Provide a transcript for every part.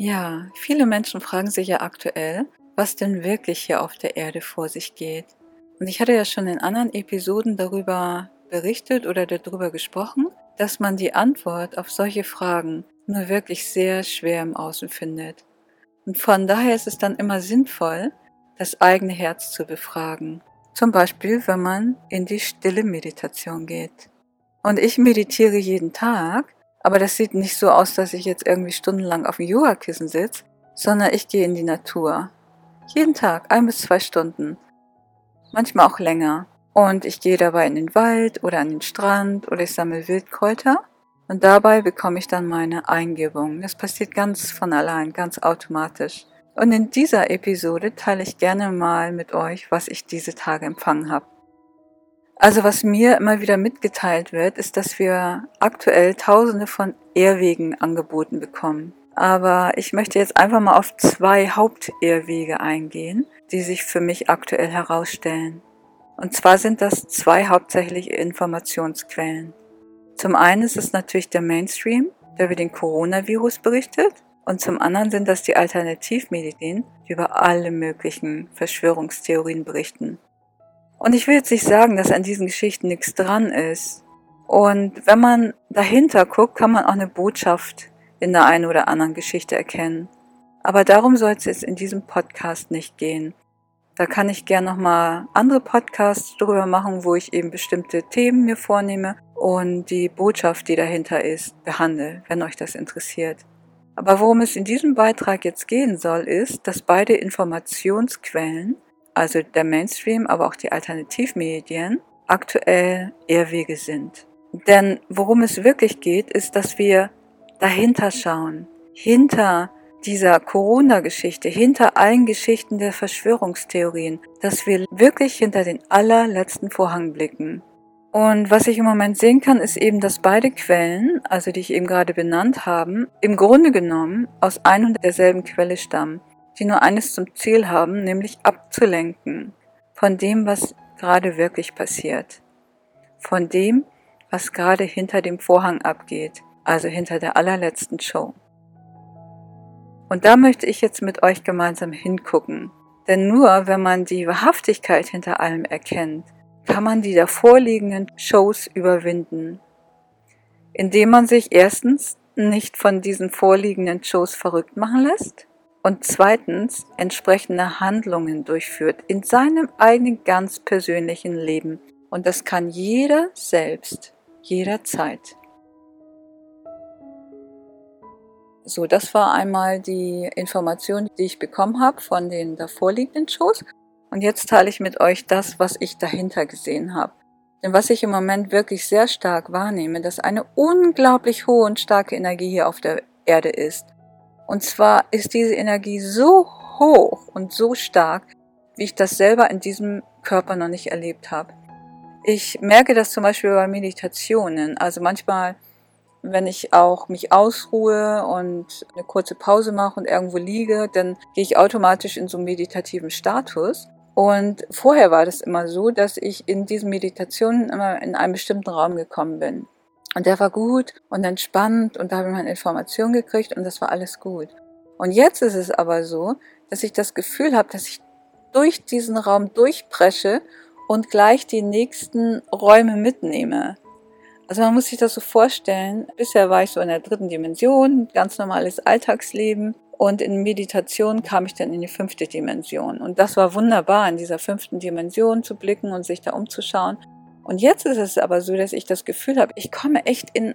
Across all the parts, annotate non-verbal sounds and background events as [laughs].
Ja, viele Menschen fragen sich ja aktuell, was denn wirklich hier auf der Erde vor sich geht. Und ich hatte ja schon in anderen Episoden darüber berichtet oder darüber gesprochen, dass man die Antwort auf solche Fragen nur wirklich sehr schwer im Außen findet. Und von daher ist es dann immer sinnvoll, das eigene Herz zu befragen. Zum Beispiel, wenn man in die stille Meditation geht. Und ich meditiere jeden Tag aber das sieht nicht so aus, dass ich jetzt irgendwie stundenlang auf dem Yogakissen sitze, sondern ich gehe in die Natur. Jeden Tag, ein bis zwei Stunden. Manchmal auch länger. Und ich gehe dabei in den Wald oder an den Strand oder ich sammle Wildkräuter. Und dabei bekomme ich dann meine Eingebung. Das passiert ganz von allein, ganz automatisch. Und in dieser Episode teile ich gerne mal mit euch, was ich diese Tage empfangen habe. Also was mir immer wieder mitgeteilt wird, ist, dass wir aktuell tausende von Ehrwegen angeboten bekommen. Aber ich möchte jetzt einfach mal auf zwei Hauptehrwege eingehen, die sich für mich aktuell herausstellen. Und zwar sind das zwei hauptsächliche Informationsquellen. Zum einen ist es natürlich der Mainstream, der über den Coronavirus berichtet. Und zum anderen sind das die Alternativmedizin, die über alle möglichen Verschwörungstheorien berichten. Und ich will jetzt nicht sagen, dass an diesen Geschichten nichts dran ist. Und wenn man dahinter guckt, kann man auch eine Botschaft in der einen oder anderen Geschichte erkennen. Aber darum soll es jetzt in diesem Podcast nicht gehen. Da kann ich gern nochmal andere Podcasts drüber machen, wo ich eben bestimmte Themen mir vornehme und die Botschaft, die dahinter ist, behandle, wenn euch das interessiert. Aber worum es in diesem Beitrag jetzt gehen soll, ist, dass beide Informationsquellen also der Mainstream, aber auch die Alternativmedien, aktuell Irrwege sind. Denn worum es wirklich geht, ist, dass wir dahinter schauen, hinter dieser Corona-Geschichte, hinter allen Geschichten der Verschwörungstheorien, dass wir wirklich hinter den allerletzten Vorhang blicken. Und was ich im Moment sehen kann, ist eben, dass beide Quellen, also die ich eben gerade benannt habe, im Grunde genommen aus ein und derselben Quelle stammen die nur eines zum Ziel haben, nämlich abzulenken von dem, was gerade wirklich passiert, von dem, was gerade hinter dem Vorhang abgeht, also hinter der allerletzten Show. Und da möchte ich jetzt mit euch gemeinsam hingucken. Denn nur wenn man die Wahrhaftigkeit hinter allem erkennt, kann man die davorliegenden Shows überwinden. Indem man sich erstens nicht von diesen vorliegenden Shows verrückt machen lässt und zweitens entsprechende Handlungen durchführt in seinem eigenen ganz persönlichen Leben. Und das kann jeder selbst, jederzeit. So, das war einmal die Information, die ich bekommen habe von den davorliegenden Shows. Und jetzt teile ich mit euch das, was ich dahinter gesehen habe. Denn was ich im Moment wirklich sehr stark wahrnehme, dass eine unglaublich hohe und starke Energie hier auf der Erde ist. Und zwar ist diese Energie so hoch und so stark, wie ich das selber in diesem Körper noch nicht erlebt habe. Ich merke das zum Beispiel bei Meditationen. Also manchmal, wenn ich auch mich ausruhe und eine kurze Pause mache und irgendwo liege, dann gehe ich automatisch in so einen meditativen Status. Und vorher war das immer so, dass ich in diesen Meditationen immer in einen bestimmten Raum gekommen bin. Und der war gut und entspannt und da habe ich meine Informationen gekriegt und das war alles gut. Und jetzt ist es aber so, dass ich das Gefühl habe, dass ich durch diesen Raum durchpresche und gleich die nächsten Räume mitnehme. Also man muss sich das so vorstellen, bisher war ich so in der dritten Dimension, ganz normales Alltagsleben und in Meditation kam ich dann in die fünfte Dimension. Und das war wunderbar, in dieser fünften Dimension zu blicken und sich da umzuschauen. Und jetzt ist es aber so, dass ich das Gefühl habe, ich komme echt in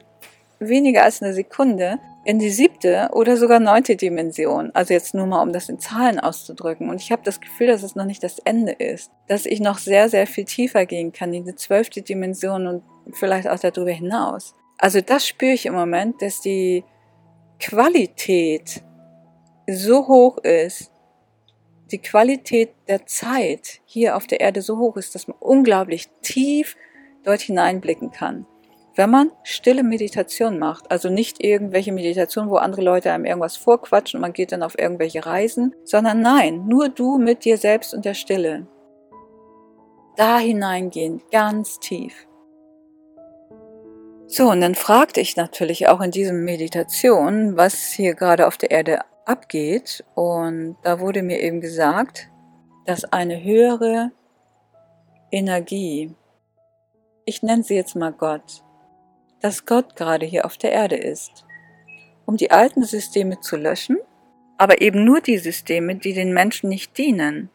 weniger als eine Sekunde in die siebte oder sogar neunte Dimension. Also jetzt nur mal, um das in Zahlen auszudrücken. Und ich habe das Gefühl, dass es noch nicht das Ende ist. Dass ich noch sehr, sehr viel tiefer gehen kann, in die zwölfte Dimension und vielleicht auch darüber hinaus. Also das spüre ich im Moment, dass die Qualität so hoch ist, die Qualität der Zeit hier auf der Erde so hoch ist, dass man unglaublich tief dort hineinblicken kann. Wenn man stille Meditation macht, also nicht irgendwelche Meditation, wo andere Leute einem irgendwas vorquatschen und man geht dann auf irgendwelche Reisen, sondern nein, nur du mit dir selbst und der Stille. Da hineingehen, ganz tief. So, und dann fragte ich natürlich auch in diesem Meditation, was hier gerade auf der Erde abgeht. Und da wurde mir eben gesagt, dass eine höhere Energie, ich nenne sie jetzt mal Gott, dass Gott gerade hier auf der Erde ist, um die alten Systeme zu löschen, aber eben nur die Systeme, die den Menschen nicht dienen,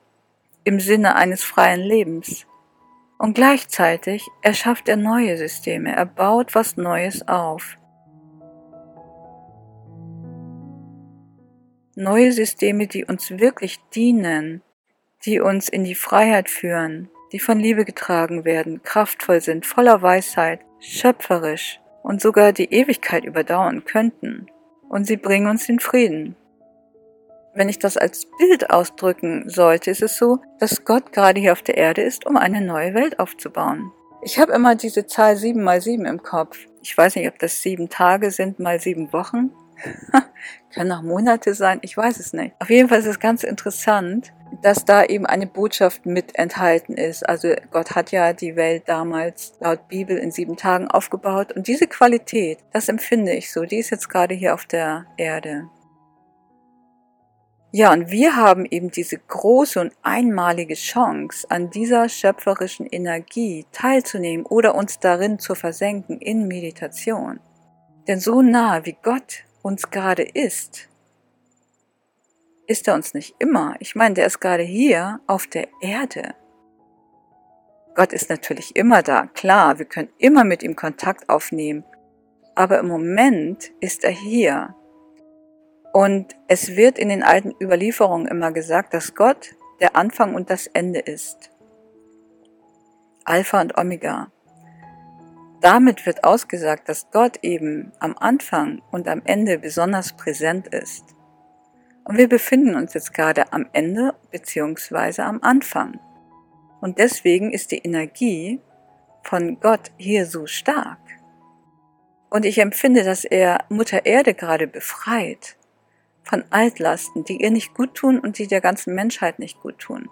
im Sinne eines freien Lebens. Und gleichzeitig erschafft er neue Systeme, er baut was Neues auf. Neue Systeme, die uns wirklich dienen, die uns in die Freiheit führen, die von Liebe getragen werden, kraftvoll sind, voller Weisheit, schöpferisch und sogar die Ewigkeit überdauern könnten. Und sie bringen uns in Frieden. Wenn ich das als Bild ausdrücken sollte, ist es so, dass Gott gerade hier auf der Erde ist, um eine neue Welt aufzubauen. Ich habe immer diese Zahl 7 mal 7 im Kopf. Ich weiß nicht, ob das sieben Tage sind mal sieben Wochen. [laughs] Können auch Monate sein, ich weiß es nicht. Auf jeden Fall ist es ganz interessant, dass da eben eine Botschaft mit enthalten ist. Also Gott hat ja die Welt damals laut Bibel in sieben Tagen aufgebaut und diese Qualität, das empfinde ich so, die ist jetzt gerade hier auf der Erde. Ja, und wir haben eben diese große und einmalige Chance, an dieser schöpferischen Energie teilzunehmen oder uns darin zu versenken in Meditation. Denn so nah wie Gott uns gerade ist, ist er uns nicht immer. Ich meine, der ist gerade hier auf der Erde. Gott ist natürlich immer da, klar, wir können immer mit ihm Kontakt aufnehmen. Aber im Moment ist er hier und es wird in den alten Überlieferungen immer gesagt, dass Gott der Anfang und das Ende ist. Alpha und Omega. Damit wird ausgesagt, dass Gott eben am Anfang und am Ende besonders präsent ist. Und wir befinden uns jetzt gerade am Ende beziehungsweise am Anfang. Und deswegen ist die Energie von Gott hier so stark. Und ich empfinde, dass er Mutter Erde gerade befreit von Altlasten, die ihr nicht gut tun und die der ganzen Menschheit nicht gut tun.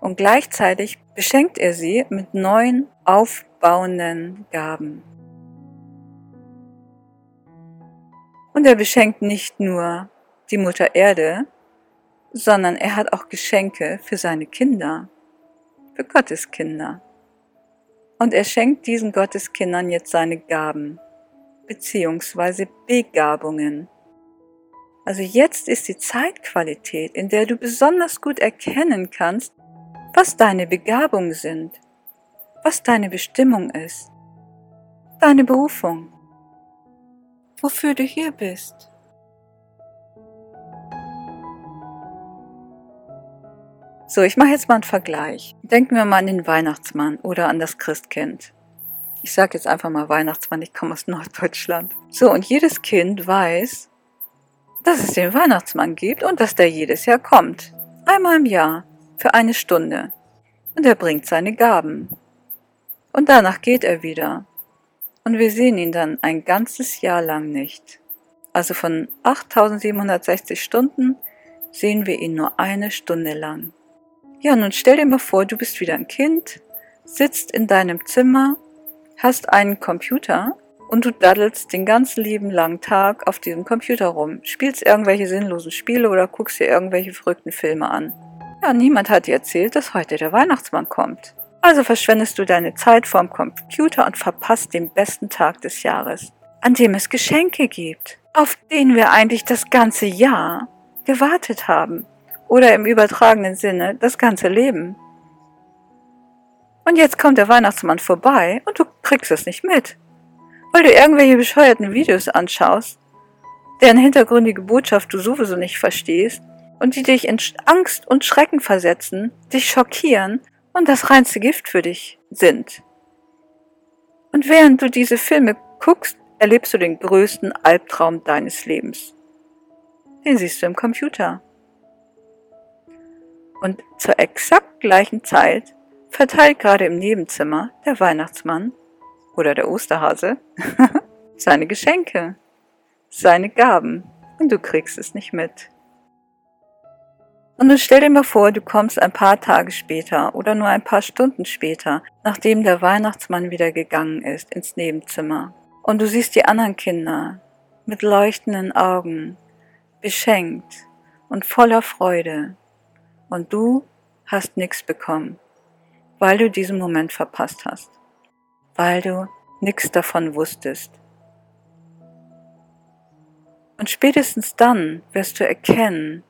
Und gleichzeitig beschenkt er sie mit neuen, aufbauenden Gaben. Und er beschenkt nicht nur die Mutter Erde, sondern er hat auch Geschenke für seine Kinder, für Gottes Kinder. Und er schenkt diesen Gotteskindern jetzt seine Gaben, beziehungsweise Begabungen, also jetzt ist die Zeitqualität, in der du besonders gut erkennen kannst, was deine Begabungen sind, was deine Bestimmung ist, deine Berufung, wofür du hier bist. So, ich mache jetzt mal einen Vergleich. Denken wir mal an den Weihnachtsmann oder an das Christkind. Ich sage jetzt einfach mal Weihnachtsmann, ich komme aus Norddeutschland. So, und jedes Kind weiß, dass es den Weihnachtsmann gibt und dass der jedes Jahr kommt. Einmal im Jahr, für eine Stunde. Und er bringt seine Gaben. Und danach geht er wieder. Und wir sehen ihn dann ein ganzes Jahr lang nicht. Also von 8760 Stunden sehen wir ihn nur eine Stunde lang. Ja, nun stell dir mal vor, du bist wieder ein Kind, sitzt in deinem Zimmer, hast einen Computer und du daddelst den ganzen lieben langen Tag auf diesem Computer rum, spielst irgendwelche sinnlosen Spiele oder guckst dir irgendwelche verrückten Filme an. Ja, niemand hat dir erzählt, dass heute der Weihnachtsmann kommt. Also verschwendest du deine Zeit vorm Computer und verpasst den besten Tag des Jahres, an dem es Geschenke gibt, auf den wir eigentlich das ganze Jahr gewartet haben. Oder im übertragenen Sinne das ganze Leben. Und jetzt kommt der Weihnachtsmann vorbei und du kriegst es nicht mit weil du irgendwelche bescheuerten Videos anschaust, deren hintergründige Botschaft du sowieso nicht verstehst und die dich in Angst und Schrecken versetzen, dich schockieren und das reinste Gift für dich sind. Und während du diese Filme guckst, erlebst du den größten Albtraum deines Lebens. Den siehst du im Computer. Und zur exakt gleichen Zeit verteilt gerade im Nebenzimmer der Weihnachtsmann oder der Osterhase [laughs] seine Geschenke, seine Gaben und du kriegst es nicht mit. Und du stell dir mal vor, du kommst ein paar Tage später oder nur ein paar Stunden später, nachdem der Weihnachtsmann wieder gegangen ist, ins Nebenzimmer. Und du siehst die anderen Kinder mit leuchtenden Augen, beschenkt, und voller Freude. Und du hast nichts bekommen, weil du diesen Moment verpasst hast, weil du nichts davon wusstest. Und spätestens dann wirst du erkennen,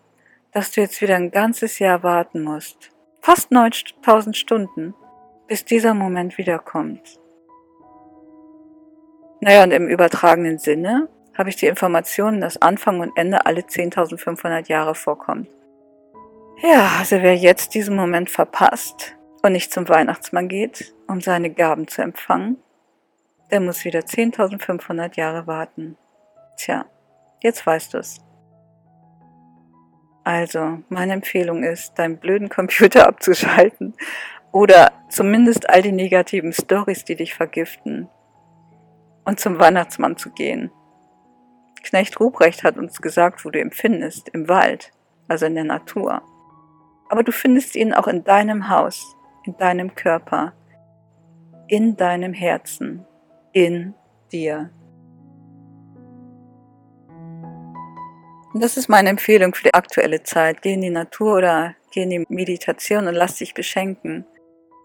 dass du jetzt wieder ein ganzes Jahr warten musst, fast 9000 Stunden, bis dieser Moment wiederkommt. Naja, und im übertragenen Sinne habe ich die Informationen, dass Anfang und Ende alle 10.500 Jahre vorkommt. Ja, also wer jetzt diesen Moment verpasst und nicht zum Weihnachtsmann geht, um seine Gaben zu empfangen, der muss wieder 10.500 Jahre warten. Tja, jetzt weißt du es. Also, meine Empfehlung ist, deinen blöden Computer [laughs] abzuschalten oder zumindest all die negativen Stories, die dich vergiften, und zum Weihnachtsmann zu gehen. Knecht Ruprecht hat uns gesagt, wo du ihn findest, im Wald, also in der Natur. Aber du findest ihn auch in deinem Haus, in deinem Körper, in deinem Herzen, in dir. Das ist meine Empfehlung für die aktuelle Zeit. Geh in die Natur oder geh in die Meditation und lass dich beschenken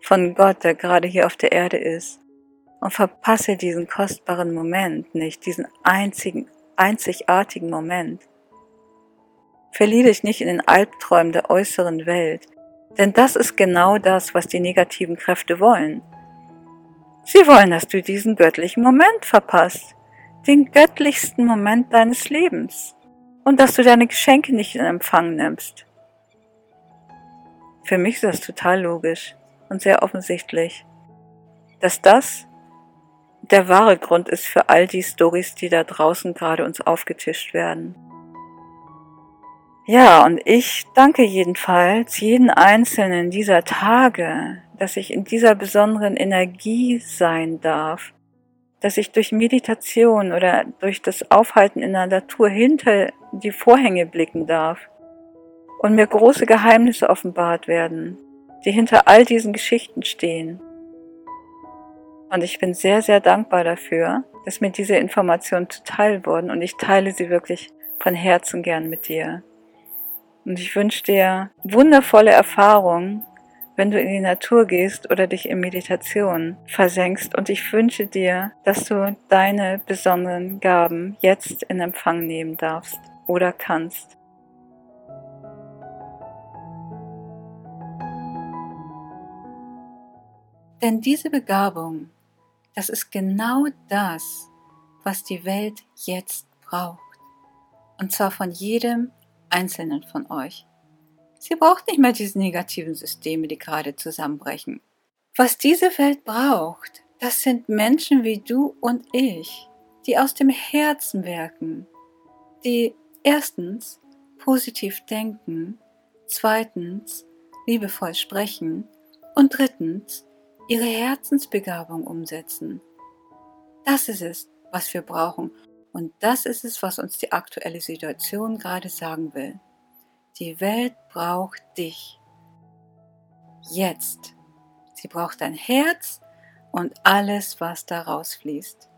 von Gott, der gerade hier auf der Erde ist. Und verpasse diesen kostbaren Moment nicht, diesen einzigen, einzigartigen Moment. Verliere dich nicht in den Albträumen der äußeren Welt, denn das ist genau das, was die negativen Kräfte wollen. Sie wollen, dass du diesen göttlichen Moment verpasst, den göttlichsten Moment deines Lebens und dass du deine Geschenke nicht in Empfang nimmst. Für mich ist das total logisch und sehr offensichtlich, dass das der wahre Grund ist für all die Stories, die da draußen gerade uns aufgetischt werden. Ja, und ich danke jedenfalls jeden einzelnen dieser Tage, dass ich in dieser besonderen Energie sein darf, dass ich durch Meditation oder durch das Aufhalten in der Natur hinter die Vorhänge blicken darf und mir große Geheimnisse offenbart werden, die hinter all diesen Geschichten stehen. Und ich bin sehr, sehr dankbar dafür, dass mir diese Informationen zuteil wurden und ich teile sie wirklich von Herzen gern mit dir. Und ich wünsche dir wundervolle Erfahrungen, wenn du in die Natur gehst oder dich in Meditation versenkst. Und ich wünsche dir, dass du deine besonderen Gaben jetzt in Empfang nehmen darfst oder kannst. Denn diese Begabung, das ist genau das, was die Welt jetzt braucht. Und zwar von jedem Einzelnen von euch. Sie braucht nicht mehr diese negativen Systeme, die gerade zusammenbrechen. Was diese Welt braucht, das sind Menschen wie du und ich, die aus dem Herzen wirken, die erstens positiv denken, zweitens liebevoll sprechen und drittens ihre Herzensbegabung umsetzen. Das ist es, was wir brauchen und das ist es, was uns die aktuelle Situation gerade sagen will. Die Welt braucht dich. Jetzt. Sie braucht dein Herz und alles, was daraus fließt.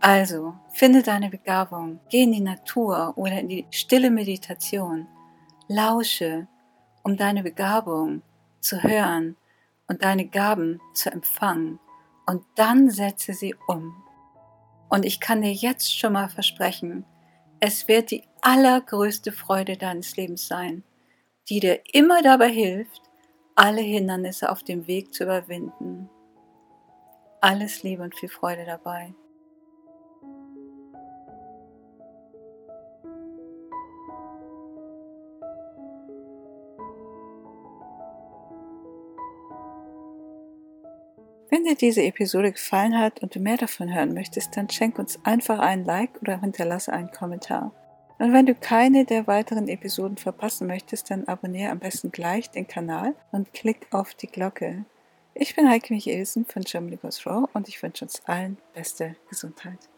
Also, finde deine Begabung, geh in die Natur oder in die stille Meditation, lausche, um deine Begabung zu hören und deine Gaben zu empfangen und dann setze sie um. Und ich kann dir jetzt schon mal versprechen, es wird die allergrößte Freude deines Lebens sein, die dir immer dabei hilft, alle Hindernisse auf dem Weg zu überwinden. Alles Liebe und viel Freude dabei. Wenn dir diese Episode gefallen hat und du mehr davon hören möchtest, dann schenk uns einfach einen Like oder hinterlasse einen Kommentar. Und wenn du keine der weiteren Episoden verpassen möchtest, dann abonniere am besten gleich den Kanal und klick auf die Glocke. Ich bin Heike Michelsen von Germany Goes Raw und ich wünsche uns allen beste Gesundheit.